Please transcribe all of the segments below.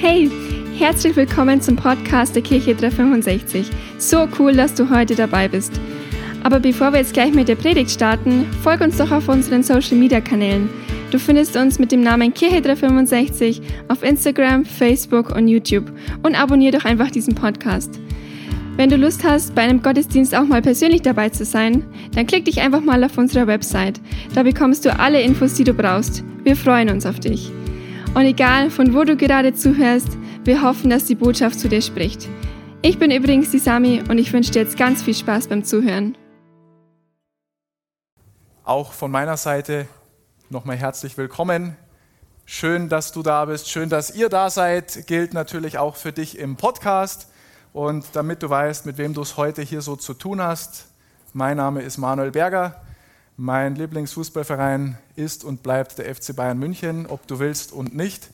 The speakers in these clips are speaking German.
Hey, herzlich willkommen zum Podcast der Kirche 365. So cool, dass du heute dabei bist. Aber bevor wir jetzt gleich mit der Predigt starten, folg uns doch auf unseren Social Media Kanälen. Du findest uns mit dem Namen Kirche 365 auf Instagram, Facebook und YouTube und abonniere doch einfach diesen Podcast. Wenn du Lust hast, bei einem Gottesdienst auch mal persönlich dabei zu sein, dann klick dich einfach mal auf unserer Website. Da bekommst du alle Infos, die du brauchst. Wir freuen uns auf dich. Und egal, von wo du gerade zuhörst, wir hoffen, dass die Botschaft zu dir spricht. Ich bin übrigens die Sami und ich wünsche dir jetzt ganz viel Spaß beim Zuhören. Auch von meiner Seite nochmal herzlich willkommen. Schön, dass du da bist. Schön, dass ihr da seid. Gilt natürlich auch für dich im Podcast. Und damit du weißt, mit wem du es heute hier so zu tun hast, mein Name ist Manuel Berger. Mein Lieblingsfußballverein ist und bleibt der FC Bayern München, ob du willst und nicht.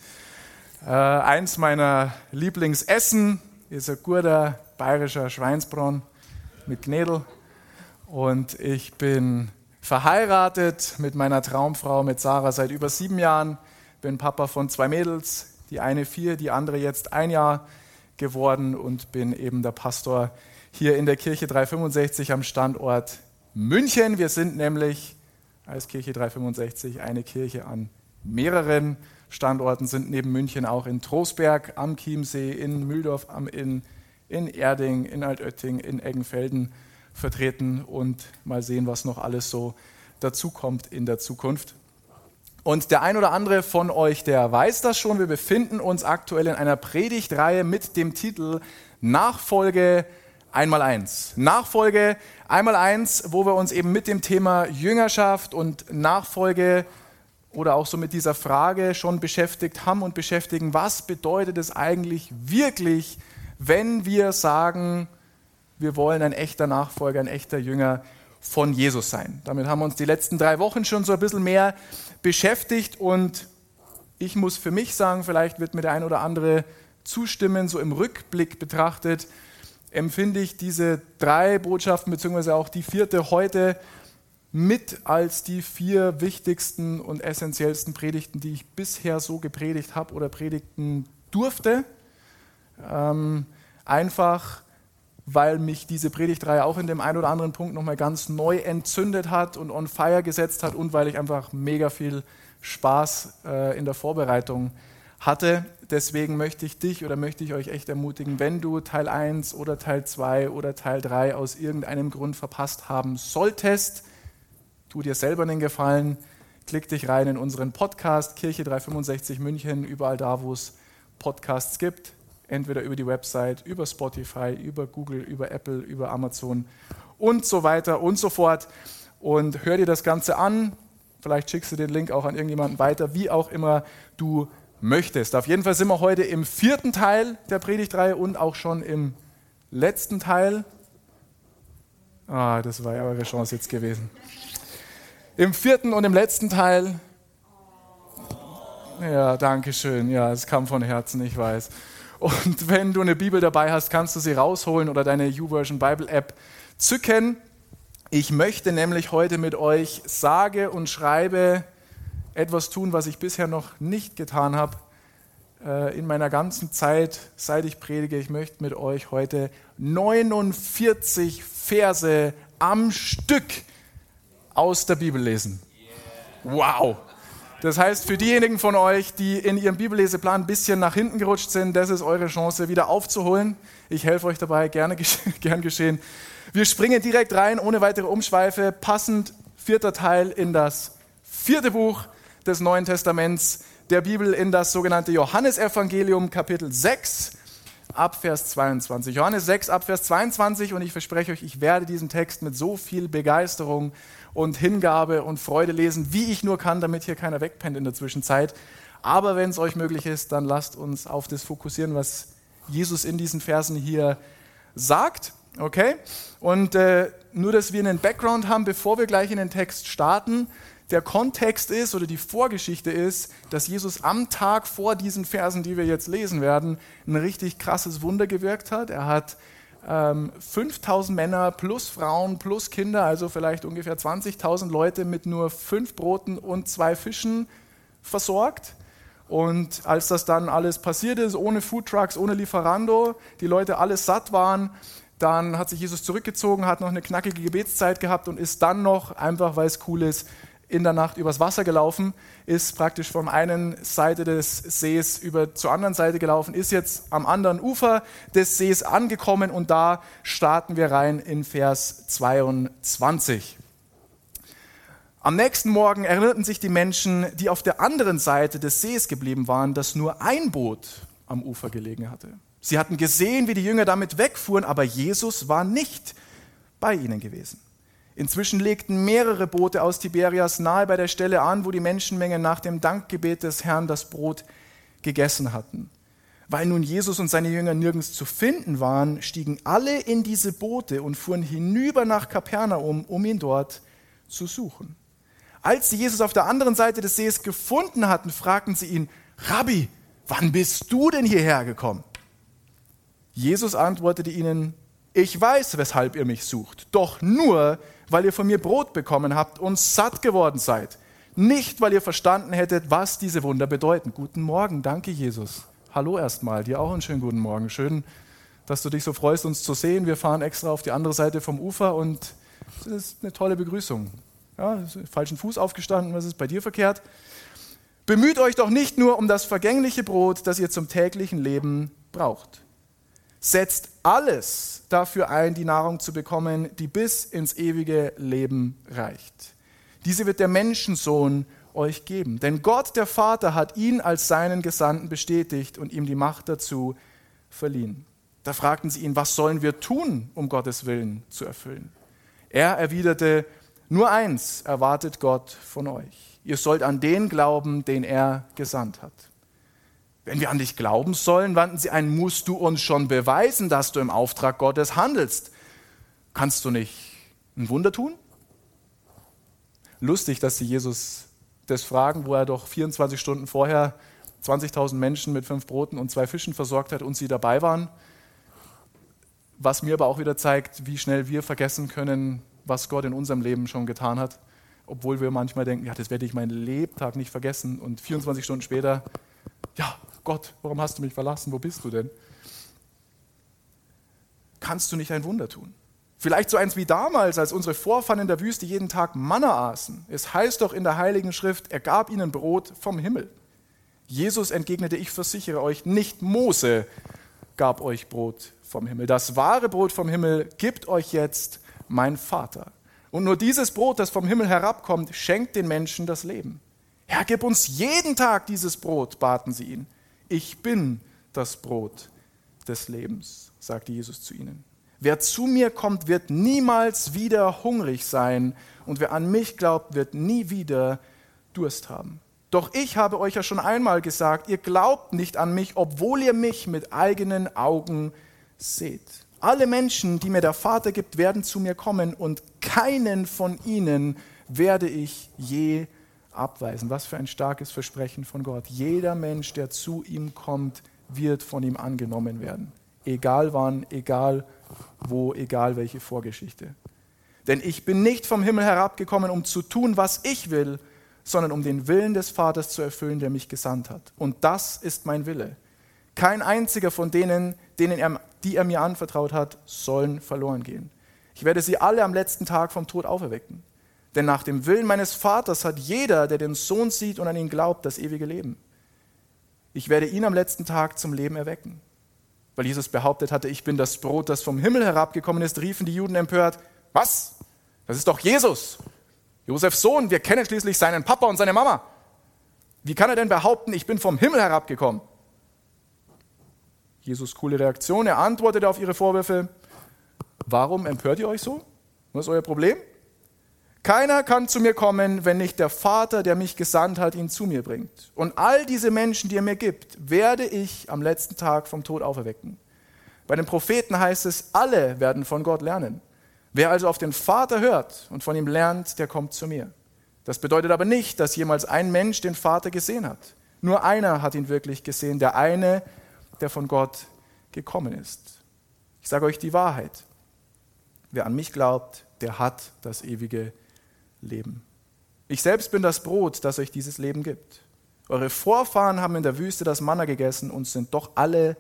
Äh, eins meiner Lieblingsessen ist ein guter bayerischer Schweinsbraten mit Knädel. Und ich bin verheiratet mit meiner Traumfrau, mit Sarah, seit über sieben Jahren. Bin Papa von zwei Mädels, die eine vier, die andere jetzt ein Jahr geworden und bin eben der Pastor hier in der Kirche 365 am Standort München. Wir sind nämlich als Kirche 365 eine Kirche an mehreren Standorten, sind neben München auch in Trostberg am Chiemsee, in Mühldorf am Inn, in Erding, in Altötting, in Eggenfelden vertreten und mal sehen, was noch alles so dazukommt in der Zukunft. Und der ein oder andere von euch, der weiß das schon, wir befinden uns aktuell in einer Predigtreihe mit dem Titel Nachfolge einmal eins. Nachfolge einmal eins, wo wir uns eben mit dem Thema Jüngerschaft und Nachfolge oder auch so mit dieser Frage schon beschäftigt haben und beschäftigen, was bedeutet es eigentlich wirklich, wenn wir sagen, wir wollen ein echter Nachfolger, ein echter Jünger von Jesus sein. Damit haben wir uns die letzten drei Wochen schon so ein bisschen mehr beschäftigt und ich muss für mich sagen, vielleicht wird mir der ein oder andere zustimmen, so im Rückblick betrachtet, empfinde ich diese drei Botschaften, beziehungsweise auch die vierte heute, mit als die vier wichtigsten und essentiellsten Predigten, die ich bisher so gepredigt habe oder predigten durfte. Ähm, einfach, weil mich diese Predigtreihe auch in dem einen oder anderen Punkt nochmal ganz neu entzündet hat und on fire gesetzt hat und weil ich einfach mega viel Spaß äh, in der Vorbereitung hatte deswegen möchte ich dich oder möchte ich euch echt ermutigen, wenn du Teil 1 oder Teil 2 oder Teil 3 aus irgendeinem Grund verpasst haben solltest, tu dir selber einen Gefallen, klick dich rein in unseren Podcast Kirche 365 München, überall da, wo es Podcasts gibt, entweder über die Website, über Spotify, über Google, über Apple, über Amazon und so weiter und so fort. Und hör dir das Ganze an. Vielleicht schickst du den Link auch an irgendjemanden weiter, wie auch immer du möchtest. Auf jeden Fall sind wir heute im vierten Teil der Predigtreihe und auch schon im letzten Teil. Ah, das war ja eure Chance jetzt gewesen. Im vierten und im letzten Teil. Ja, danke schön. Ja, es kam von Herzen, ich weiß. Und wenn du eine Bibel dabei hast, kannst du sie rausholen oder deine YouVersion Bible App zücken. Ich möchte nämlich heute mit euch sage und schreibe etwas tun, was ich bisher noch nicht getan habe äh, in meiner ganzen Zeit, seit ich predige. Ich möchte mit euch heute 49 Verse am Stück aus der Bibel lesen. Wow! Das heißt, für diejenigen von euch, die in ihrem Bibelleseplan ein bisschen nach hinten gerutscht sind, das ist eure Chance, wieder aufzuholen. Ich helfe euch dabei, gerne gern geschehen. Wir springen direkt rein, ohne weitere Umschweife, passend vierter Teil in das vierte Buch des Neuen Testaments der Bibel in das sogenannte Johannesevangelium Kapitel 6 ab Vers 22. Johannes 6 ab Vers 22 und ich verspreche euch, ich werde diesen Text mit so viel Begeisterung und Hingabe und Freude lesen, wie ich nur kann, damit hier keiner wegpennt in der Zwischenzeit. Aber wenn es euch möglich ist, dann lasst uns auf das fokussieren, was Jesus in diesen Versen hier sagt. Okay? Und äh, nur, dass wir einen Background haben, bevor wir gleich in den Text starten, der Kontext ist oder die Vorgeschichte ist, dass Jesus am Tag vor diesen Versen, die wir jetzt lesen werden, ein richtig krasses Wunder gewirkt hat. Er hat ähm, 5000 Männer plus Frauen plus Kinder, also vielleicht ungefähr 20.000 Leute mit nur fünf Broten und zwei Fischen versorgt. Und als das dann alles passiert ist, ohne Foodtrucks, ohne Lieferando, die Leute alles satt waren, dann hat sich Jesus zurückgezogen, hat noch eine knackige Gebetszeit gehabt und ist dann noch, einfach weil es cool ist, in der Nacht übers Wasser gelaufen, ist praktisch von einen Seite des Sees über zur anderen Seite gelaufen, ist jetzt am anderen Ufer des Sees angekommen und da starten wir rein in Vers 22. Am nächsten Morgen erinnerten sich die Menschen, die auf der anderen Seite des Sees geblieben waren, dass nur ein Boot am Ufer gelegen hatte. Sie hatten gesehen, wie die Jünger damit wegfuhren, aber Jesus war nicht bei ihnen gewesen. Inzwischen legten mehrere Boote aus Tiberias nahe bei der Stelle an, wo die Menschenmenge nach dem Dankgebet des Herrn das Brot gegessen hatten. Weil nun Jesus und seine Jünger nirgends zu finden waren, stiegen alle in diese Boote und fuhren hinüber nach Kapernaum, um ihn dort zu suchen. Als sie Jesus auf der anderen Seite des Sees gefunden hatten, fragten sie ihn, Rabbi, wann bist du denn hierher gekommen? Jesus antwortete ihnen, ich weiß, weshalb ihr mich sucht, doch nur, weil ihr von mir Brot bekommen habt und satt geworden seid. Nicht, weil ihr verstanden hättet, was diese Wunder bedeuten. Guten Morgen, danke Jesus. Hallo erstmal, dir auch einen schönen guten Morgen. Schön, dass du dich so freust, uns zu sehen. Wir fahren extra auf die andere Seite vom Ufer und es ist eine tolle Begrüßung. Ja, falschen Fuß aufgestanden, was ist bei dir verkehrt? Bemüht euch doch nicht nur um das vergängliche Brot, das ihr zum täglichen Leben braucht. Setzt alles dafür ein, die Nahrung zu bekommen, die bis ins ewige Leben reicht. Diese wird der Menschensohn euch geben. Denn Gott, der Vater, hat ihn als seinen Gesandten bestätigt und ihm die Macht dazu verliehen. Da fragten sie ihn, was sollen wir tun, um Gottes Willen zu erfüllen? Er erwiderte, nur eins erwartet Gott von euch. Ihr sollt an den glauben, den er gesandt hat. Wenn wir an dich glauben sollen, wandten sie ein, musst du uns schon beweisen, dass du im Auftrag Gottes handelst. Kannst du nicht ein Wunder tun? Lustig, dass sie Jesus das fragen, wo er doch 24 Stunden vorher 20.000 Menschen mit fünf Broten und zwei Fischen versorgt hat und sie dabei waren. Was mir aber auch wieder zeigt, wie schnell wir vergessen können, was Gott in unserem Leben schon getan hat, obwohl wir manchmal denken, ja, das werde ich meinen Lebtag nicht vergessen und 24 Stunden später, ja, Gott, warum hast du mich verlassen? Wo bist du denn? Kannst du nicht ein Wunder tun? Vielleicht so eins wie damals, als unsere Vorfahren in der Wüste jeden Tag Manna aßen. Es heißt doch in der Heiligen Schrift, er gab ihnen Brot vom Himmel. Jesus entgegnete, ich versichere euch, nicht Mose gab euch Brot vom Himmel. Das wahre Brot vom Himmel gibt euch jetzt mein Vater. Und nur dieses Brot, das vom Himmel herabkommt, schenkt den Menschen das Leben. Herr, gib uns jeden Tag dieses Brot, baten sie ihn. Ich bin das Brot des Lebens, sagte Jesus zu ihnen. Wer zu mir kommt, wird niemals wieder hungrig sein, und wer an mich glaubt, wird nie wieder Durst haben. Doch ich habe euch ja schon einmal gesagt, ihr glaubt nicht an mich, obwohl ihr mich mit eigenen Augen seht. Alle Menschen, die mir der Vater gibt, werden zu mir kommen und keinen von ihnen werde ich je abweisen. Was für ein starkes Versprechen von Gott. Jeder Mensch, der zu ihm kommt, wird von ihm angenommen werden. Egal wann, egal wo, egal welche Vorgeschichte. Denn ich bin nicht vom Himmel herabgekommen, um zu tun, was ich will, sondern um den Willen des Vaters zu erfüllen, der mich gesandt hat. Und das ist mein Wille. Kein einziger von denen, denen er die er mir anvertraut hat, sollen verloren gehen. Ich werde sie alle am letzten Tag vom Tod auferwecken. Denn nach dem Willen meines Vaters hat jeder, der den Sohn sieht und an ihn glaubt, das ewige Leben. Ich werde ihn am letzten Tag zum Leben erwecken. Weil Jesus behauptet hatte, ich bin das Brot, das vom Himmel herabgekommen ist, riefen die Juden empört, was? Das ist doch Jesus, Josefs Sohn, wir kennen schließlich seinen Papa und seine Mama. Wie kann er denn behaupten, ich bin vom Himmel herabgekommen? Jesus coole Reaktion. Er antwortete auf ihre Vorwürfe. Warum empört ihr euch so? Was ist euer Problem? Keiner kann zu mir kommen, wenn nicht der Vater, der mich gesandt hat, ihn zu mir bringt. Und all diese Menschen, die er mir gibt, werde ich am letzten Tag vom Tod auferwecken. Bei den Propheten heißt es, alle werden von Gott lernen. Wer also auf den Vater hört und von ihm lernt, der kommt zu mir. Das bedeutet aber nicht, dass jemals ein Mensch den Vater gesehen hat. Nur einer hat ihn wirklich gesehen, der eine, der von Gott gekommen ist. Ich sage euch die Wahrheit. Wer an mich glaubt, der hat das ewige Leben. Ich selbst bin das Brot, das euch dieses Leben gibt. Eure Vorfahren haben in der Wüste das Manna gegessen und sind doch alle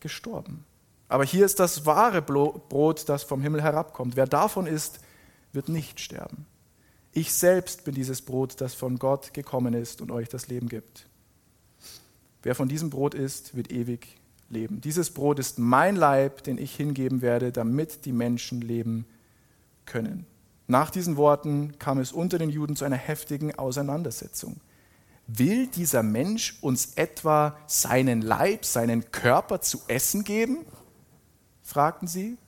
gestorben. Aber hier ist das wahre Brot, das vom Himmel herabkommt. Wer davon isst, wird nicht sterben. Ich selbst bin dieses Brot, das von Gott gekommen ist und euch das Leben gibt. Wer von diesem Brot isst, wird ewig leben. Dieses Brot ist mein Leib, den ich hingeben werde, damit die Menschen leben können. Nach diesen Worten kam es unter den Juden zu einer heftigen Auseinandersetzung. Will dieser Mensch uns etwa seinen Leib, seinen Körper zu essen geben? fragten sie.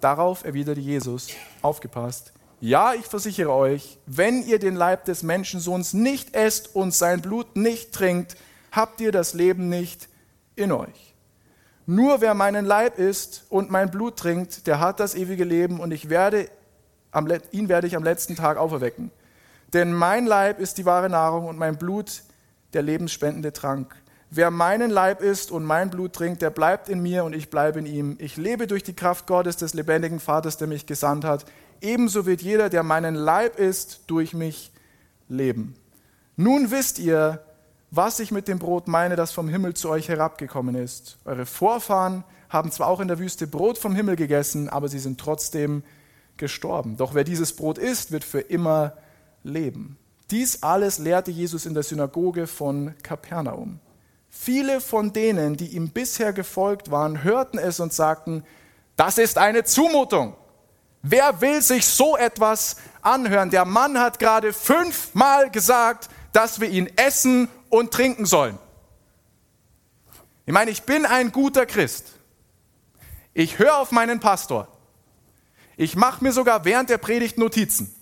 Darauf erwiderte Jesus, aufgepasst, ja, ich versichere euch, wenn ihr den Leib des Menschensohns nicht esst und sein Blut nicht trinkt, habt ihr das Leben nicht in euch. Nur wer meinen Leib isst und mein Blut trinkt, der hat das ewige Leben und ich werde ihn werde ich am letzten Tag auferwecken. Denn mein Leib ist die wahre Nahrung und mein Blut der lebensspendende Trank. Wer meinen Leib isst und mein Blut trinkt, der bleibt in mir und ich bleibe in ihm. Ich lebe durch die Kraft Gottes, des lebendigen Vaters, der mich gesandt hat. Ebenso wird jeder, der meinen Leib isst, durch mich leben. Nun wisst ihr, was ich mit dem Brot meine, das vom Himmel zu euch herabgekommen ist. Eure Vorfahren haben zwar auch in der Wüste Brot vom Himmel gegessen, aber sie sind trotzdem gestorben. Doch wer dieses Brot isst, wird für immer leben. Dies alles lehrte Jesus in der Synagoge von Kapernaum. Viele von denen, die ihm bisher gefolgt waren, hörten es und sagten, das ist eine Zumutung. Wer will sich so etwas anhören? Der Mann hat gerade fünfmal gesagt, dass wir ihn essen und trinken sollen. Ich meine, ich bin ein guter Christ. Ich höre auf meinen Pastor. Ich mache mir sogar während der Predigt Notizen.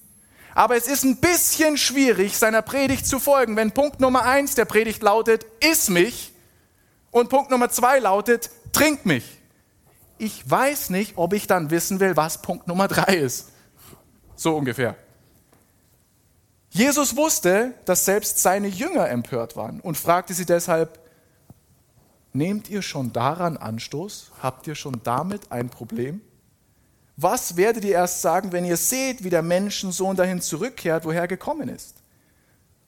Aber es ist ein bisschen schwierig, seiner Predigt zu folgen, wenn Punkt Nummer eins der Predigt lautet, iss mich und Punkt Nummer zwei lautet, trink mich. Ich weiß nicht, ob ich dann wissen will, was Punkt Nummer drei ist. So ungefähr. Jesus wusste, dass selbst seine Jünger empört waren und fragte sie deshalb, nehmt ihr schon daran Anstoß? Habt ihr schon damit ein Problem? Was werdet ihr erst sagen, wenn ihr seht, wie der Menschensohn dahin zurückkehrt, woher er gekommen ist?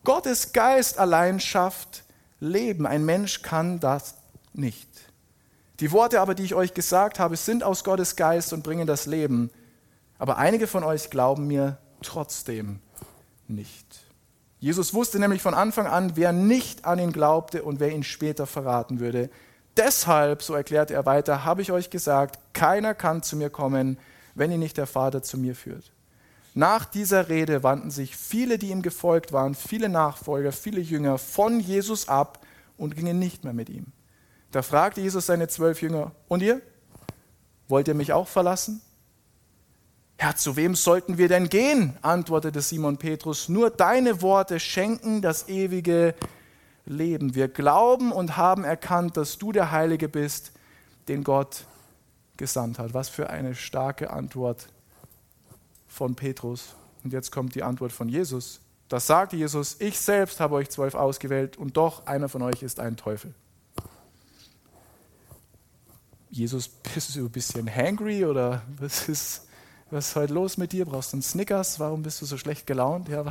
Gottes Geist allein schafft Leben. Ein Mensch kann das nicht. Die Worte aber, die ich euch gesagt habe, sind aus Gottes Geist und bringen das Leben. Aber einige von euch glauben mir trotzdem nicht. Jesus wusste nämlich von Anfang an, wer nicht an ihn glaubte und wer ihn später verraten würde. Deshalb, so erklärte er weiter, habe ich euch gesagt, keiner kann zu mir kommen, wenn ihn nicht der Vater zu mir führt. Nach dieser Rede wandten sich viele, die ihm gefolgt waren, viele Nachfolger, viele Jünger von Jesus ab und gingen nicht mehr mit ihm. Da fragte Jesus seine zwölf Jünger, und ihr? Wollt ihr mich auch verlassen? Herr, zu wem sollten wir denn gehen? antwortete Simon Petrus. Nur deine Worte schenken das ewige Leben. Wir glauben und haben erkannt, dass du der Heilige bist, den Gott gesandt hat. Was für eine starke Antwort von Petrus. Und jetzt kommt die Antwort von Jesus. Das sagte Jesus, ich selbst habe euch zwölf ausgewählt und doch einer von euch ist ein Teufel. Jesus, bist du ein bisschen hangry oder was ist, was ist heute los mit dir? Brauchst du einen Snickers? Warum bist du so schlecht gelaunt? Ja,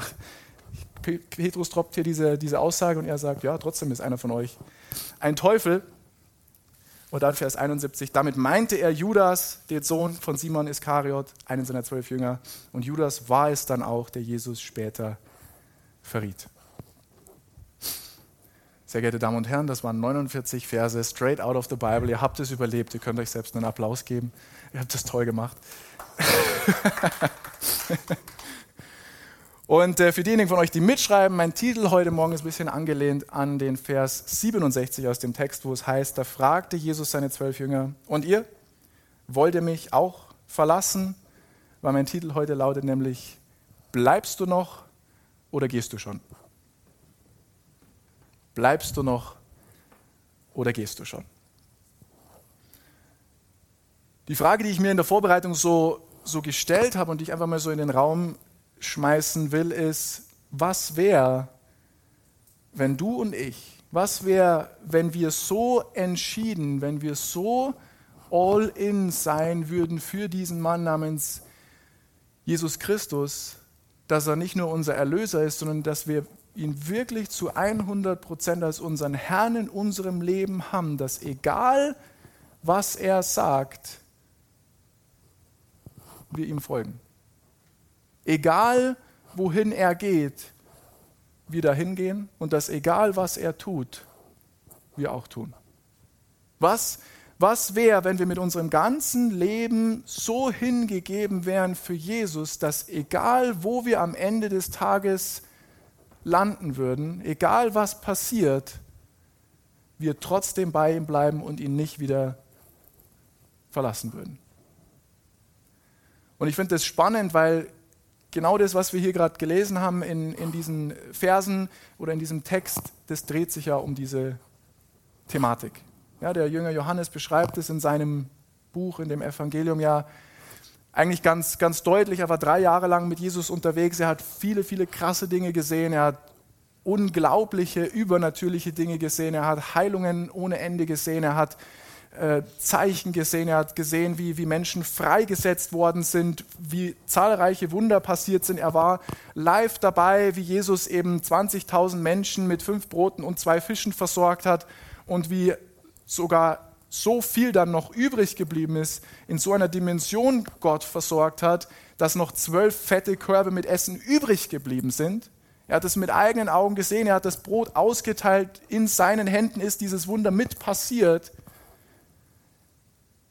Petrus droppt hier diese, diese Aussage und er sagt, ja, trotzdem ist einer von euch ein Teufel. Und dann Vers 71, damit meinte er Judas, den Sohn von Simon Iskariot, einen seiner zwölf Jünger. Und Judas war es dann auch, der Jesus später verriet. Sehr geehrte Damen und Herren, das waren 49 Verse straight out of the Bible. Ihr habt es überlebt. Ihr könnt euch selbst einen Applaus geben. Ihr habt es toll gemacht. Und äh, für diejenigen von euch, die mitschreiben, mein Titel heute Morgen ist ein bisschen angelehnt an den Vers 67 aus dem Text, wo es heißt, da fragte Jesus seine zwölf Jünger, und ihr, wollt ihr mich auch verlassen? Weil mein Titel heute lautet nämlich, bleibst du noch oder gehst du schon? Bleibst du noch oder gehst du schon? Die Frage, die ich mir in der Vorbereitung so, so gestellt habe und die ich einfach mal so in den Raum schmeißen will, ist, was wäre, wenn du und ich, was wäre, wenn wir so entschieden, wenn wir so all in sein würden für diesen Mann namens Jesus Christus, dass er nicht nur unser Erlöser ist, sondern dass wir ihn wirklich zu 100 Prozent als unseren Herrn in unserem Leben haben, dass egal was er sagt, wir ihm folgen. Egal wohin er geht, wir dahin gehen und dass egal was er tut, wir auch tun. Was, was wäre, wenn wir mit unserem ganzen Leben so hingegeben wären für Jesus, dass egal wo wir am Ende des Tages landen würden, egal was passiert, wir trotzdem bei ihm bleiben und ihn nicht wieder verlassen würden. Und ich finde das spannend, weil genau das, was wir hier gerade gelesen haben in, in diesen Versen oder in diesem Text, das dreht sich ja um diese Thematik. Ja, der Jünger Johannes beschreibt es in seinem Buch, in dem Evangelium ja eigentlich ganz, ganz deutlich. Er war drei Jahre lang mit Jesus unterwegs. Er hat viele, viele krasse Dinge gesehen. Er hat unglaubliche, übernatürliche Dinge gesehen. Er hat Heilungen ohne Ende gesehen. Er hat äh, Zeichen gesehen. Er hat gesehen, wie, wie Menschen freigesetzt worden sind, wie zahlreiche Wunder passiert sind. Er war live dabei, wie Jesus eben 20.000 Menschen mit fünf Broten und zwei Fischen versorgt hat und wie sogar so viel dann noch übrig geblieben ist, in so einer Dimension Gott versorgt hat, dass noch zwölf fette Körbe mit Essen übrig geblieben sind. Er hat es mit eigenen Augen gesehen, er hat das Brot ausgeteilt, in seinen Händen ist dieses Wunder mit passiert.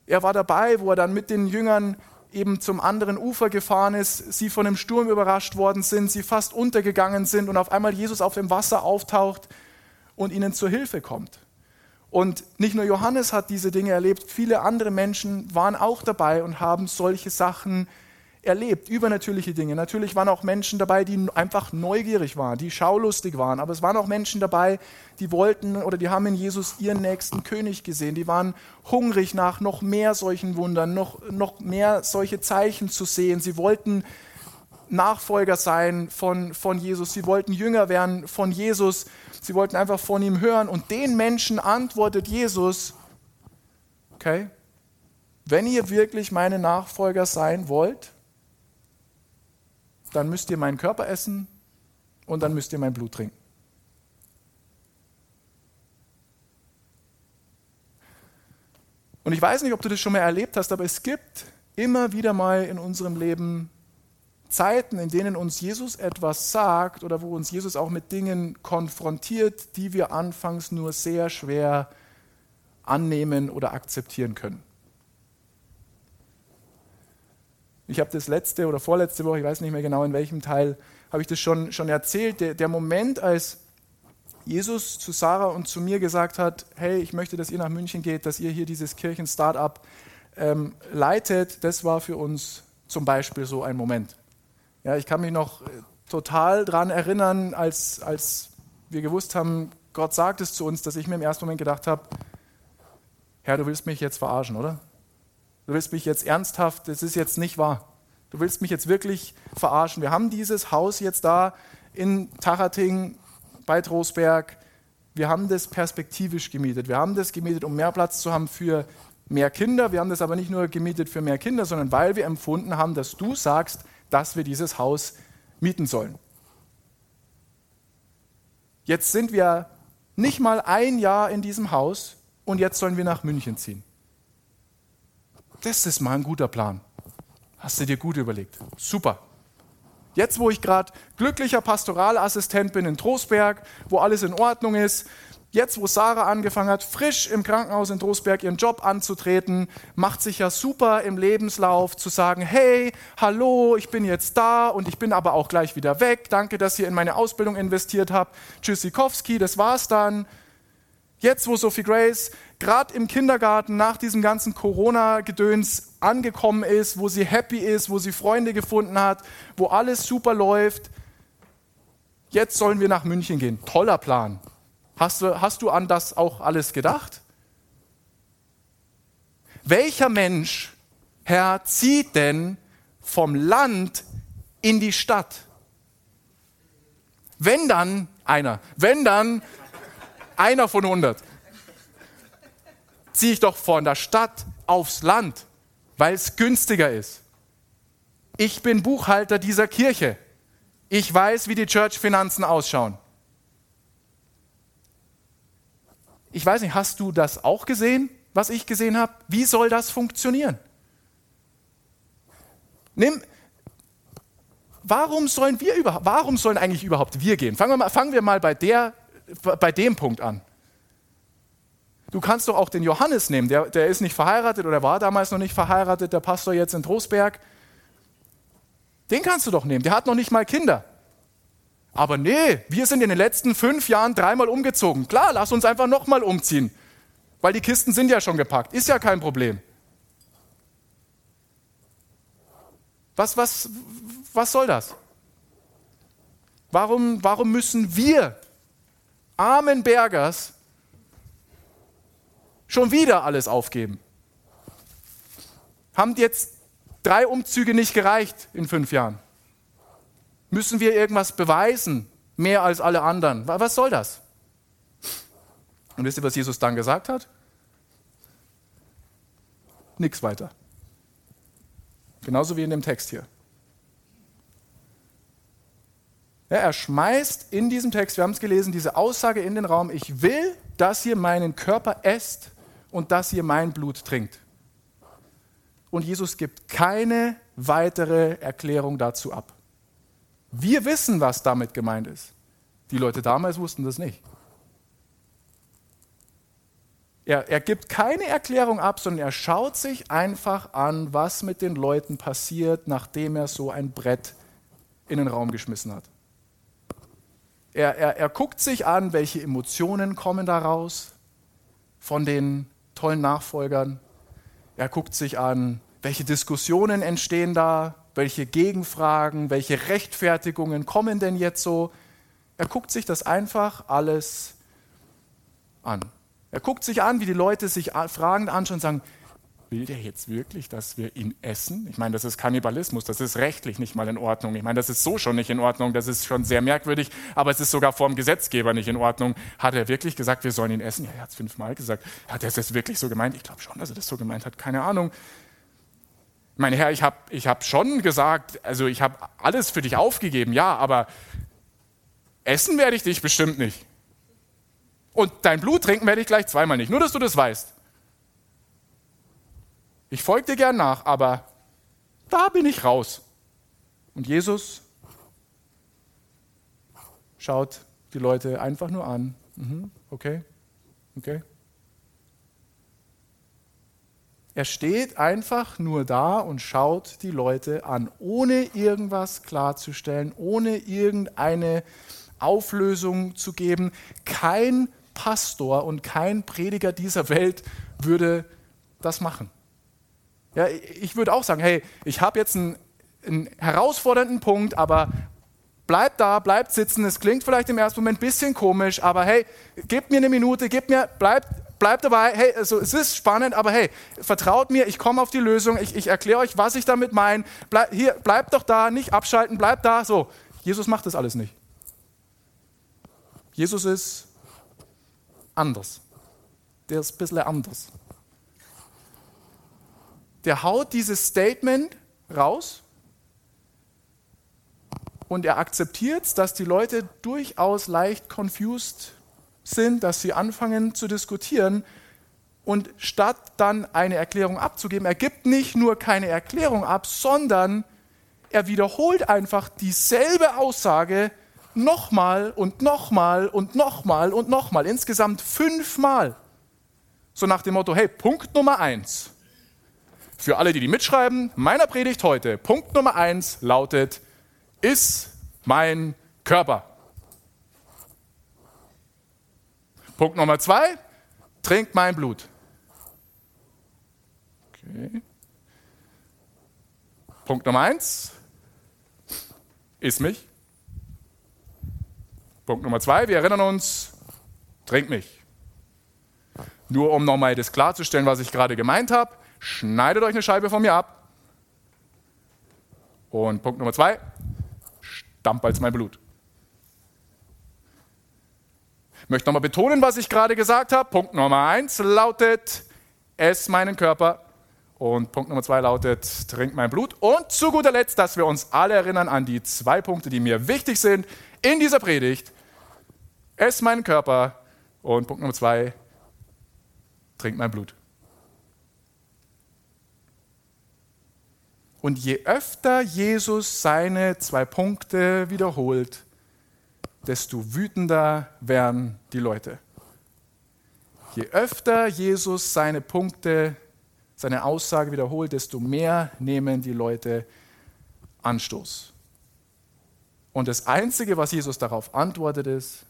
Er war dabei, wo er dann mit den Jüngern eben zum anderen Ufer gefahren ist, sie von einem Sturm überrascht worden sind, sie fast untergegangen sind und auf einmal Jesus auf dem Wasser auftaucht und ihnen zur Hilfe kommt. Und nicht nur Johannes hat diese Dinge erlebt, viele andere Menschen waren auch dabei und haben solche Sachen erlebt erlebt, übernatürliche Dinge. Natürlich waren auch Menschen dabei, die einfach neugierig waren, die schaulustig waren, aber es waren auch Menschen dabei, die wollten oder die haben in Jesus ihren nächsten König gesehen. Die waren hungrig nach noch mehr solchen Wundern, noch, noch mehr solche Zeichen zu sehen. Sie wollten Nachfolger sein von, von Jesus, sie wollten Jünger werden von Jesus, sie wollten einfach von ihm hören. Und den Menschen antwortet Jesus, okay, wenn ihr wirklich meine Nachfolger sein wollt, dann müsst ihr meinen Körper essen und dann müsst ihr mein Blut trinken. Und ich weiß nicht, ob du das schon mal erlebt hast, aber es gibt immer wieder mal in unserem Leben Zeiten, in denen uns Jesus etwas sagt oder wo uns Jesus auch mit Dingen konfrontiert, die wir anfangs nur sehr schwer annehmen oder akzeptieren können. Ich habe das letzte oder vorletzte Woche, ich weiß nicht mehr genau in welchem Teil, habe ich das schon, schon erzählt. Der, der Moment, als Jesus zu Sarah und zu mir gesagt hat, hey, ich möchte, dass ihr nach München geht, dass ihr hier dieses Kirchen-Startup ähm, leitet, das war für uns zum Beispiel so ein Moment. Ja, ich kann mich noch äh, total daran erinnern, als, als wir gewusst haben, Gott sagt es zu uns, dass ich mir im ersten Moment gedacht habe, Herr, du willst mich jetzt verarschen, oder? Du willst mich jetzt ernsthaft, das ist jetzt nicht wahr. Du willst mich jetzt wirklich verarschen. Wir haben dieses Haus jetzt da in Tachating bei Trostberg. Wir haben das perspektivisch gemietet. Wir haben das gemietet, um mehr Platz zu haben für mehr Kinder. Wir haben das aber nicht nur gemietet für mehr Kinder, sondern weil wir empfunden haben, dass du sagst, dass wir dieses Haus mieten sollen. Jetzt sind wir nicht mal ein Jahr in diesem Haus und jetzt sollen wir nach München ziehen. Das ist mal ein guter Plan. Hast du dir gut überlegt. Super. Jetzt, wo ich gerade glücklicher Pastoralassistent bin in Trostberg, wo alles in Ordnung ist, jetzt, wo Sarah angefangen hat, frisch im Krankenhaus in Trostberg ihren Job anzutreten, macht sich ja super im Lebenslauf zu sagen, hey, hallo, ich bin jetzt da und ich bin aber auch gleich wieder weg. Danke, dass ihr in meine Ausbildung investiert habt. Tschüssikowski, das war's dann. Jetzt, wo Sophie Grace gerade im Kindergarten nach diesem ganzen Corona-Gedöns angekommen ist, wo sie happy ist, wo sie Freunde gefunden hat, wo alles super läuft, jetzt sollen wir nach München gehen. Toller Plan. Hast du, hast du an das auch alles gedacht? Welcher Mensch, Herr, zieht denn vom Land in die Stadt? Wenn dann einer, wenn dann einer von 100. Ziehe ich doch von der Stadt aufs Land, weil es günstiger ist. Ich bin Buchhalter dieser Kirche. Ich weiß, wie die Church-Finanzen ausschauen. Ich weiß nicht, hast du das auch gesehen, was ich gesehen habe? Wie soll das funktionieren? Nimm, warum sollen wir überhaupt, warum sollen eigentlich überhaupt wir gehen? Fangen wir, mal, fangen wir mal bei der bei dem Punkt an. Du kannst doch auch den Johannes nehmen, der, der ist nicht verheiratet oder war damals noch nicht verheiratet, der Pastor jetzt in Trostberg. Den kannst du doch nehmen, der hat noch nicht mal Kinder. Aber nee, wir sind in den letzten fünf Jahren dreimal umgezogen. Klar, lass uns einfach nochmal umziehen, weil die Kisten sind ja schon gepackt, ist ja kein Problem. Was, was, was soll das? Warum, warum müssen wir armen Bergers schon wieder alles aufgeben? Haben jetzt drei Umzüge nicht gereicht in fünf Jahren? Müssen wir irgendwas beweisen, mehr als alle anderen? Was soll das? Und wisst ihr, was Jesus dann gesagt hat? Nichts weiter. Genauso wie in dem Text hier. Ja, er schmeißt in diesem Text, wir haben es gelesen, diese Aussage in den Raum, ich will, dass ihr meinen Körper esst und dass ihr mein Blut trinkt. Und Jesus gibt keine weitere Erklärung dazu ab. Wir wissen, was damit gemeint ist. Die Leute damals wussten das nicht. Er, er gibt keine Erklärung ab, sondern er schaut sich einfach an, was mit den Leuten passiert, nachdem er so ein Brett in den Raum geschmissen hat. Er, er, er guckt sich an, welche Emotionen kommen daraus von den tollen Nachfolgern. Er guckt sich an, welche Diskussionen entstehen da, welche Gegenfragen, welche Rechtfertigungen kommen denn jetzt so. Er guckt sich das einfach alles an. Er guckt sich an, wie die Leute sich fragend anschauen und sagen, will der jetzt wirklich, dass wir ihn essen? Ich meine, das ist Kannibalismus, das ist rechtlich nicht mal in Ordnung. Ich meine, das ist so schon nicht in Ordnung, das ist schon sehr merkwürdig, aber es ist sogar vor dem Gesetzgeber nicht in Ordnung. Hat er wirklich gesagt, wir sollen ihn essen? Ja, er hat es fünfmal gesagt. Hat er es wirklich so gemeint? Ich glaube schon, dass er das so gemeint hat, keine Ahnung. Mein Herr, ich habe ich hab schon gesagt, also ich habe alles für dich aufgegeben, ja, aber essen werde ich dich bestimmt nicht. Und dein Blut trinken werde ich gleich zweimal nicht, nur dass du das weißt. Ich folge dir gern nach, aber da bin ich raus. Und Jesus schaut die Leute einfach nur an. Mhm, okay, okay. Er steht einfach nur da und schaut die Leute an, ohne irgendwas klarzustellen, ohne irgendeine Auflösung zu geben. Kein Pastor und kein Prediger dieser Welt würde das machen. Ja, ich würde auch sagen, hey, ich habe jetzt einen, einen, herausfordernden Punkt, aber bleib da, bleib sitzen. Es klingt vielleicht im ersten Moment ein bisschen komisch, aber hey, gib mir eine Minute, gib mir, bleib, bleib dabei. Hey, also, es ist spannend, aber hey, vertraut mir, ich komme auf die Lösung. Ich, ich erkläre euch, was ich damit meine. Bleib, hier, bleib doch da, nicht abschalten, bleib da. So, Jesus macht das alles nicht. Jesus ist anders. Der ist ein bisschen anders. Der haut dieses Statement raus und er akzeptiert, dass die Leute durchaus leicht confused sind, dass sie anfangen zu diskutieren. Und statt dann eine Erklärung abzugeben, er gibt nicht nur keine Erklärung ab, sondern er wiederholt einfach dieselbe Aussage nochmal und nochmal und nochmal und nochmal, insgesamt fünfmal. So nach dem Motto, hey, Punkt Nummer eins. Für alle, die die mitschreiben, meiner Predigt heute, Punkt Nummer eins lautet, ist mein Körper. Punkt Nummer zwei, trinkt mein Blut. Okay. Punkt Nummer eins, isst mich. Punkt Nummer zwei, wir erinnern uns, trink mich. Nur um nochmal das klarzustellen, was ich gerade gemeint habe, schneidet euch eine Scheibe von mir ab. Und Punkt Nummer zwei, stampft mein Blut. Ich möchte nochmal betonen, was ich gerade gesagt habe. Punkt Nummer eins lautet, ess meinen Körper. Und Punkt Nummer zwei lautet, trink mein Blut. Und zu guter Letzt, dass wir uns alle erinnern an die zwei Punkte, die mir wichtig sind in dieser Predigt ess meinen Körper. Und Punkt Nummer zwei, trink mein Blut. Und je öfter Jesus seine zwei Punkte wiederholt, desto wütender werden die Leute. Je öfter Jesus seine Punkte, seine Aussage wiederholt, desto mehr nehmen die Leute Anstoß. Und das Einzige, was Jesus darauf antwortet, ist,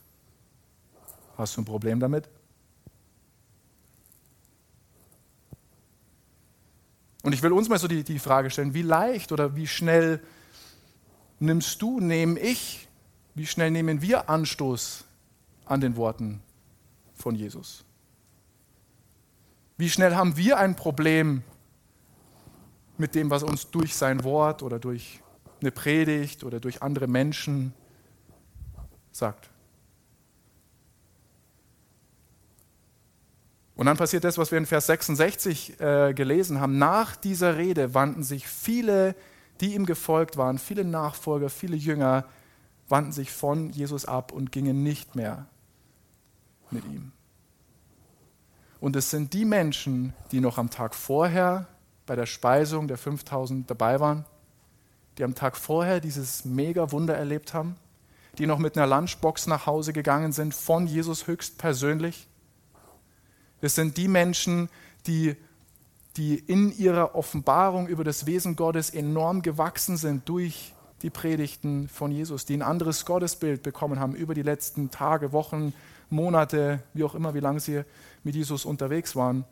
hast du ein Problem damit? Und ich will uns mal so die, die Frage stellen, wie leicht oder wie schnell nimmst du, nehme ich, wie schnell nehmen wir Anstoß an den Worten von Jesus? Wie schnell haben wir ein Problem mit dem, was uns durch sein Wort oder durch eine Predigt oder durch andere Menschen sagt? Und dann passiert das, was wir in Vers 66 äh, gelesen haben. Nach dieser Rede wandten sich viele, die ihm gefolgt waren, viele Nachfolger, viele Jünger, wandten sich von Jesus ab und gingen nicht mehr mit ihm. Und es sind die Menschen, die noch am Tag vorher bei der Speisung der 5000 dabei waren, die am Tag vorher dieses mega Wunder erlebt haben, die noch mit einer Lunchbox nach Hause gegangen sind von Jesus höchst Es sind die Menschen, die, die in ihrer Offenbarung über das Wesen Gottes enorm gewachsen sind durch die Predigten von Jesus, die ein anderes Gottesbild bekommen haben über die letzten Tage, Wochen, Monate, wie auch immer, wie lange sie mit Jesus unterwegs waren.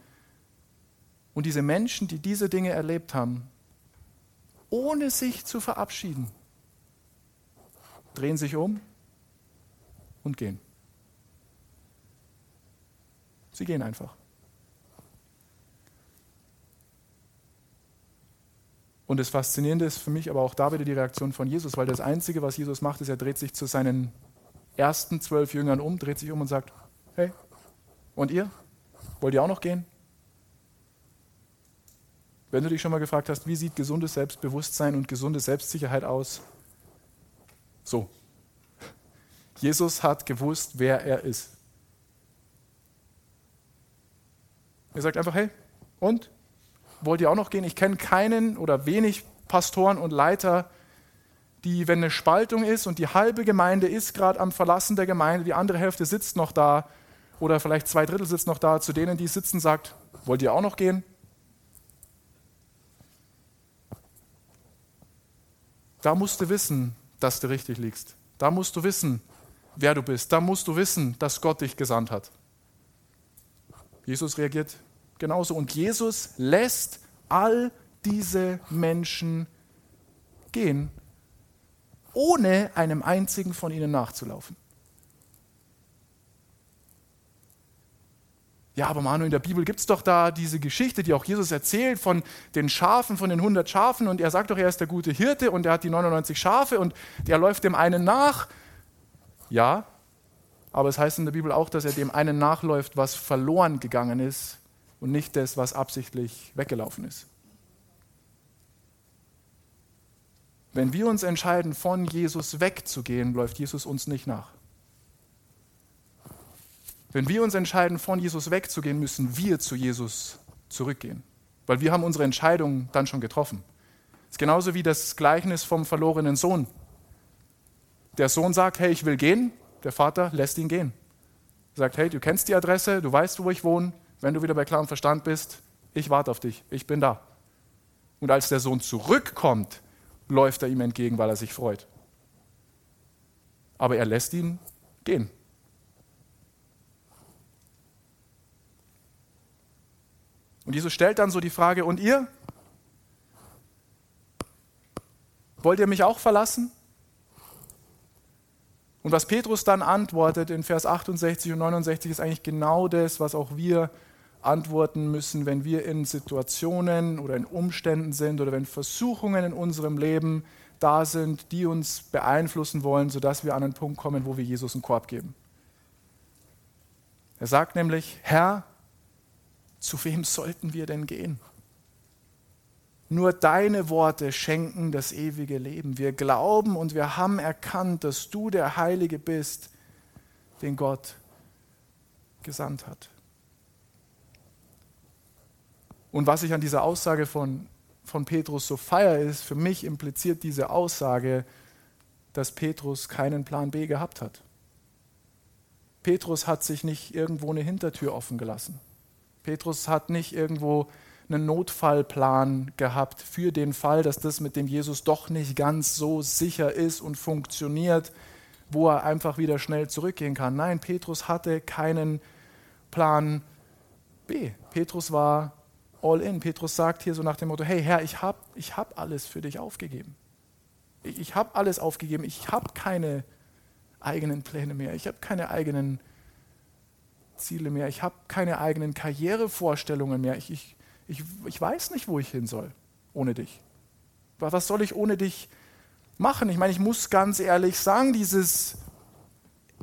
Und diese Menschen, die diese Dinge erlebt haben, ohne sich zu verabschieden, drehen sich um und gehen. Sie gehen einfach. Und das Faszinierende ist für mich aber auch da wieder die Reaktion von Jesus, weil das Einzige, was Jesus macht, ist, er dreht sich zu seinen ersten zwölf Jüngern um, dreht sich um und sagt, hey, und ihr? Wollt ihr auch noch gehen? Wenn du dich schon mal gefragt hast, wie sieht gesundes Selbstbewusstsein und gesunde Selbstsicherheit aus? So. Jesus hat gewusst, wer er ist. Er sagt einfach, hey, und? Wollt ihr auch noch gehen? Ich kenne keinen oder wenig Pastoren und Leiter, die, wenn eine Spaltung ist und die halbe Gemeinde ist gerade am Verlassen der Gemeinde, die andere Hälfte sitzt noch da oder vielleicht zwei Drittel sitzt noch da, zu denen, die sitzen, sagt, wollt ihr auch noch gehen? Da musst du wissen, dass du richtig liegst. Da musst du wissen, wer du bist. Da musst du wissen, dass Gott dich gesandt hat. Jesus reagiert genauso. Und Jesus lässt all diese Menschen gehen ohne einem einzigen von ihnen nachzulaufen. Ja, aber Manu, in der Bibel gibt es doch da diese Geschichte, die auch Jesus erzählt von den Schafen, von den 100 Schafen und er sagt doch, er ist der gute Hirte und er hat die 99 Schafe und der läuft dem einen nach. Ja, aber es heißt in der Bibel auch, dass er dem einen nachläuft, was verloren gegangen ist und nicht das, was absichtlich weggelaufen ist. Wenn wir uns entscheiden, von Jesus wegzugehen, läuft Jesus uns nicht nach. Wenn wir uns entscheiden, von Jesus wegzugehen, müssen wir zu Jesus zurückgehen, weil wir haben unsere Entscheidung dann schon getroffen. Das ist genauso wie das Gleichnis vom verlorenen Sohn. Der Sohn sagt, hey, ich will gehen, der Vater lässt ihn gehen. Sagt, hey, du kennst die Adresse, du weißt, wo ich wohne, wenn du wieder bei klarem Verstand bist, ich warte auf dich, ich bin da. Und als der Sohn zurückkommt, läuft er ihm entgegen, weil er sich freut. Aber er lässt ihn gehen. Und Jesus stellt dann so die Frage, und ihr? Wollt ihr mich auch verlassen? Und was Petrus dann antwortet in Vers 68 und 69 ist eigentlich genau das, was auch wir antworten müssen, wenn wir in Situationen oder in Umständen sind oder wenn Versuchungen in unserem Leben da sind, die uns beeinflussen wollen, sodass wir an einen Punkt kommen, wo wir Jesus einen Korb geben. Er sagt nämlich, Herr, zu wem sollten wir denn gehen? Nur deine Worte schenken das ewige Leben. Wir glauben und wir haben erkannt, dass du der Heilige bist, den Gott gesandt hat. Und was ich an dieser Aussage von, von Petrus so feier ist, für mich impliziert diese Aussage, dass Petrus keinen Plan B gehabt hat. Petrus hat sich nicht irgendwo eine Hintertür offen gelassen. Petrus hat nicht irgendwo einen Notfallplan gehabt für den Fall, dass das mit dem Jesus doch nicht ganz so sicher ist und funktioniert, wo er einfach wieder schnell zurückgehen kann. Nein, Petrus hatte keinen Plan B. Petrus war all in. Petrus sagt hier so nach dem Motto, hey Herr, ich habe ich hab alles für dich aufgegeben. Ich, ich habe alles aufgegeben. Ich habe keine eigenen Pläne mehr. Ich habe keine eigenen Ziele mehr. Ich habe keine eigenen Karrierevorstellungen mehr. Ich, ich, ich, ich weiß nicht, wo ich hin soll ohne dich. Was soll ich ohne dich machen? Ich meine, ich muss ganz ehrlich sagen, dieses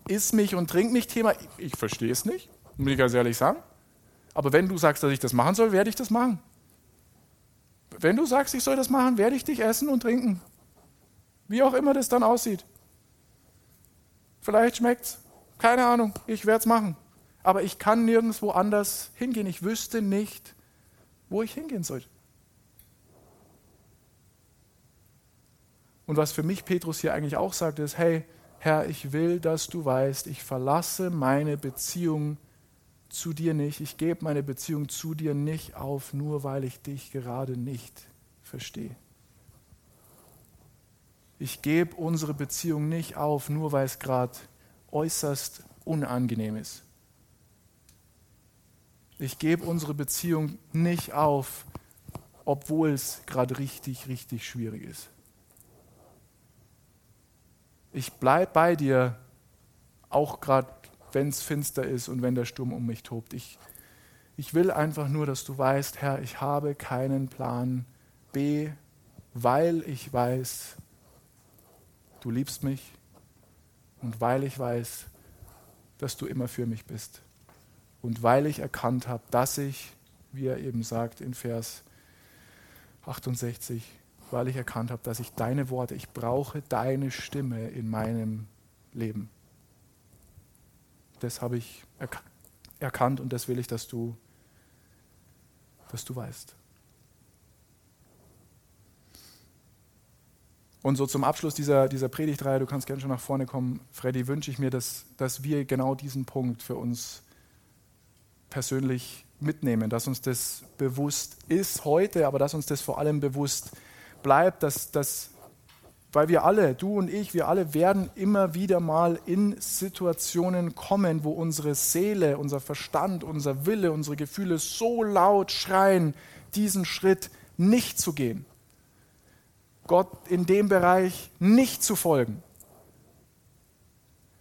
Iss mich und trink mich Thema, ich, ich verstehe es nicht, muss ich ganz ehrlich sagen. Aber wenn du sagst, dass ich das machen soll, werde ich das machen. Wenn du sagst, ich soll das machen, werde ich dich essen und trinken. Wie auch immer das dann aussieht. Vielleicht schmeckt's. Keine Ahnung. Ich werde es machen. Aber ich kann nirgendwo anders hingehen. Ich wüsste nicht, wo ich hingehen sollte. Und was für mich Petrus hier eigentlich auch sagt, ist, hey, Herr, ich will, dass du weißt, ich verlasse meine Beziehung zu dir nicht, ich gebe meine Beziehung zu dir nicht auf, nur weil ich dich gerade nicht verstehe. Ich gebe unsere Beziehung nicht auf, nur weil es gerade äußerst unangenehm ist. Ich gebe unsere Beziehung nicht auf, obwohl es gerade richtig, richtig schwierig ist. Ich bleibe bei dir, auch gerade wenn es finster ist und wenn der Sturm um mich tobt. Ich, ich will einfach nur, dass du weißt, Herr, ich habe keinen Plan B, weil ich weiß, du liebst mich und weil ich weiß, dass du immer für mich bist. Und weil ich erkannt habe, dass ich, wie er eben sagt in Vers 68, weil ich erkannt habe, dass ich deine Worte, ich brauche deine Stimme in meinem Leben. Das habe ich erkannt und das will ich, dass du, dass du weißt. Und so zum Abschluss dieser, dieser Predigtreihe, du kannst gerne schon nach vorne kommen, Freddy, wünsche ich mir, dass, dass wir genau diesen Punkt für uns persönlich mitnehmen, dass uns das bewusst ist heute, aber dass uns das vor allem bewusst bleibt, dass, dass weil wir alle, du und ich, wir alle werden immer wieder mal in Situationen kommen, wo unsere Seele, unser Verstand, unser Wille, unsere Gefühle so laut schreien, diesen Schritt nicht zu gehen. Gott in dem Bereich nicht zu folgen,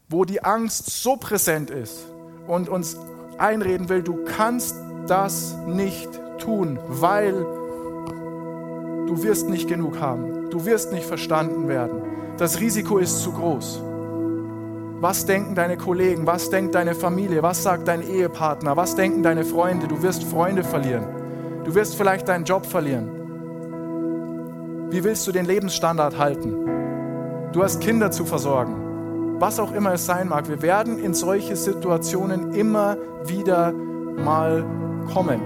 wo die Angst so präsent ist und uns einreden will, du kannst das nicht tun, weil du wirst nicht genug haben, du wirst nicht verstanden werden, das Risiko ist zu groß. Was denken deine Kollegen, was denkt deine Familie, was sagt dein Ehepartner, was denken deine Freunde, du wirst Freunde verlieren, du wirst vielleicht deinen Job verlieren. Wie willst du den Lebensstandard halten? Du hast Kinder zu versorgen. Was auch immer es sein mag, wir werden in solche Situationen immer wieder mal kommen.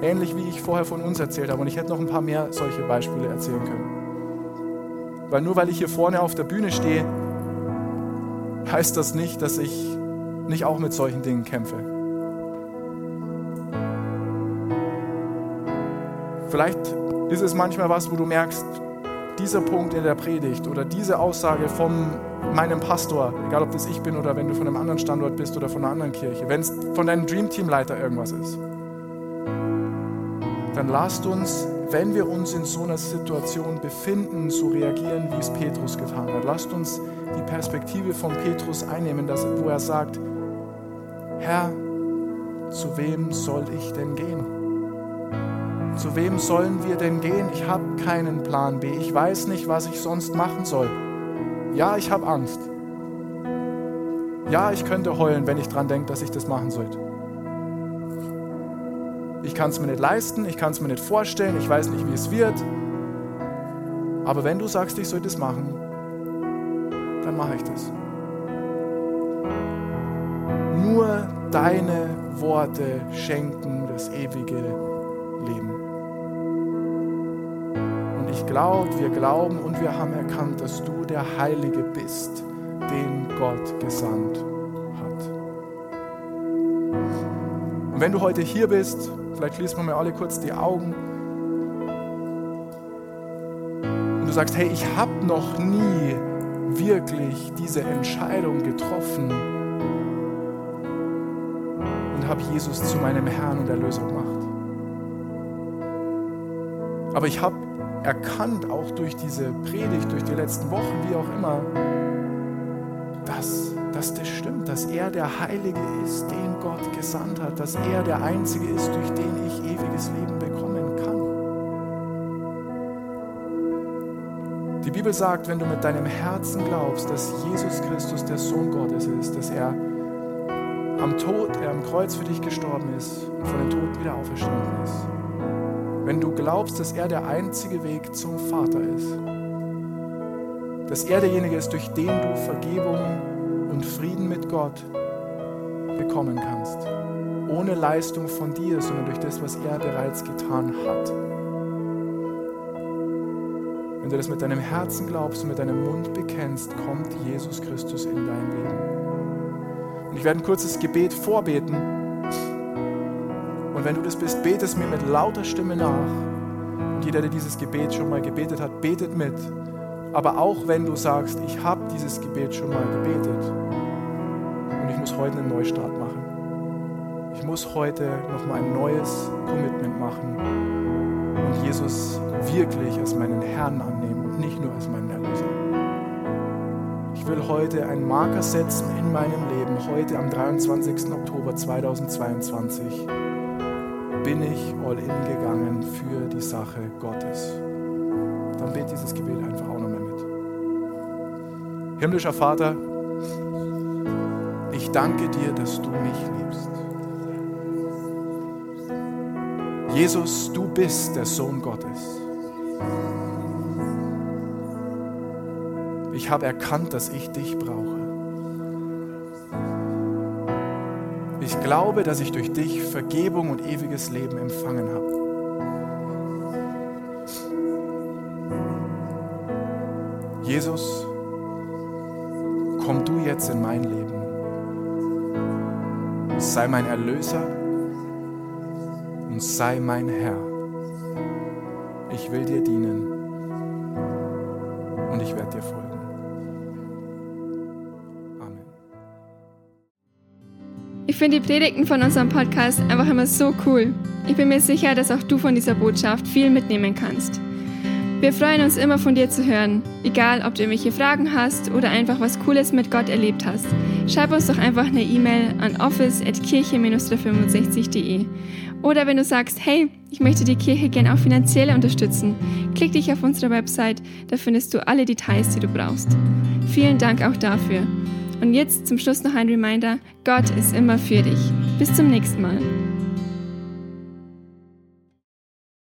Ähnlich wie ich vorher von uns erzählt habe. Und ich hätte noch ein paar mehr solche Beispiele erzählen können. Weil nur weil ich hier vorne auf der Bühne stehe, heißt das nicht, dass ich nicht auch mit solchen Dingen kämpfe. Vielleicht ist es manchmal was, wo du merkst, dieser Punkt in der Predigt oder diese Aussage von meinem Pastor, egal ob das ich bin oder wenn du von einem anderen Standort bist oder von einer anderen Kirche, wenn es von deinem Dream Team Leiter irgendwas ist, dann lasst uns, wenn wir uns in so einer Situation befinden, so reagieren, wie es Petrus getan hat. Lasst uns die Perspektive von Petrus einnehmen, dass, wo er sagt, Herr, zu wem soll ich denn gehen? Zu wem sollen wir denn gehen? Ich habe keinen Plan B. Ich weiß nicht, was ich sonst machen soll. Ja, ich habe Angst. Ja, ich könnte heulen, wenn ich daran denke, dass ich das machen sollte. Ich kann es mir nicht leisten, ich kann es mir nicht vorstellen, ich weiß nicht, wie es wird. Aber wenn du sagst, ich soll das machen, dann mache ich das. Nur deine Worte schenken das ewige geglaubt, wir glauben und wir haben erkannt, dass du der Heilige bist, den Gott gesandt hat. Und wenn du heute hier bist, vielleicht schließen wir mal alle kurz die Augen und du sagst, hey, ich habe noch nie wirklich diese Entscheidung getroffen und habe Jesus zu meinem Herrn und Erlöser gemacht. Aber ich habe erkannt, auch durch diese Predigt, durch die letzten Wochen, wie auch immer, dass, dass das stimmt, dass er der Heilige ist, den Gott gesandt hat, dass er der Einzige ist, durch den ich ewiges Leben bekommen kann. Die Bibel sagt, wenn du mit deinem Herzen glaubst, dass Jesus Christus der Sohn Gottes ist, dass er am Tod, er am Kreuz für dich gestorben ist und von den Toten wieder auferstanden ist. Wenn du glaubst, dass er der einzige Weg zum Vater ist, dass er derjenige ist, durch den du Vergebung und Frieden mit Gott bekommen kannst. Ohne Leistung von dir, sondern durch das, was er bereits getan hat. Wenn du das mit deinem Herzen glaubst und mit deinem Mund bekennst, kommt Jesus Christus in dein Leben. Und ich werde ein kurzes Gebet vorbeten. Und wenn du das bist, betest mir mit lauter Stimme nach. Und jeder, der dieses Gebet schon mal gebetet hat, betet mit. Aber auch wenn du sagst, ich habe dieses Gebet schon mal gebetet und ich muss heute einen Neustart machen. Ich muss heute nochmal ein neues Commitment machen und Jesus wirklich als meinen Herrn annehmen und nicht nur als meinen Erlöser. Ich will heute einen Marker setzen in meinem Leben. Heute am 23. Oktober 2022 bin ich all in gegangen für die Sache Gottes. Dann bet dieses Gebet einfach auch nochmal mit. Himmlischer Vater, ich danke dir, dass du mich liebst. Jesus, du bist der Sohn Gottes. Ich habe erkannt, dass ich dich brauche. Glaube, dass ich durch dich Vergebung und ewiges Leben empfangen habe. Jesus, komm du jetzt in mein Leben. Sei mein Erlöser und sei mein Herr. Ich will dir dienen finde die Predigten von unserem Podcast einfach immer so cool. Ich bin mir sicher, dass auch du von dieser Botschaft viel mitnehmen kannst. Wir freuen uns immer von dir zu hören, egal ob du irgendwelche Fragen hast oder einfach was Cooles mit Gott erlebt hast. Schreib uns doch einfach eine E-Mail an office.kirche-365.de. Oder wenn du sagst, hey, ich möchte die Kirche gerne auch finanziell unterstützen, klick dich auf unsere Website, da findest du alle Details, die du brauchst. Vielen Dank auch dafür. Und jetzt zum Schluss noch ein Reminder, Gott ist immer für dich. Bis zum nächsten Mal.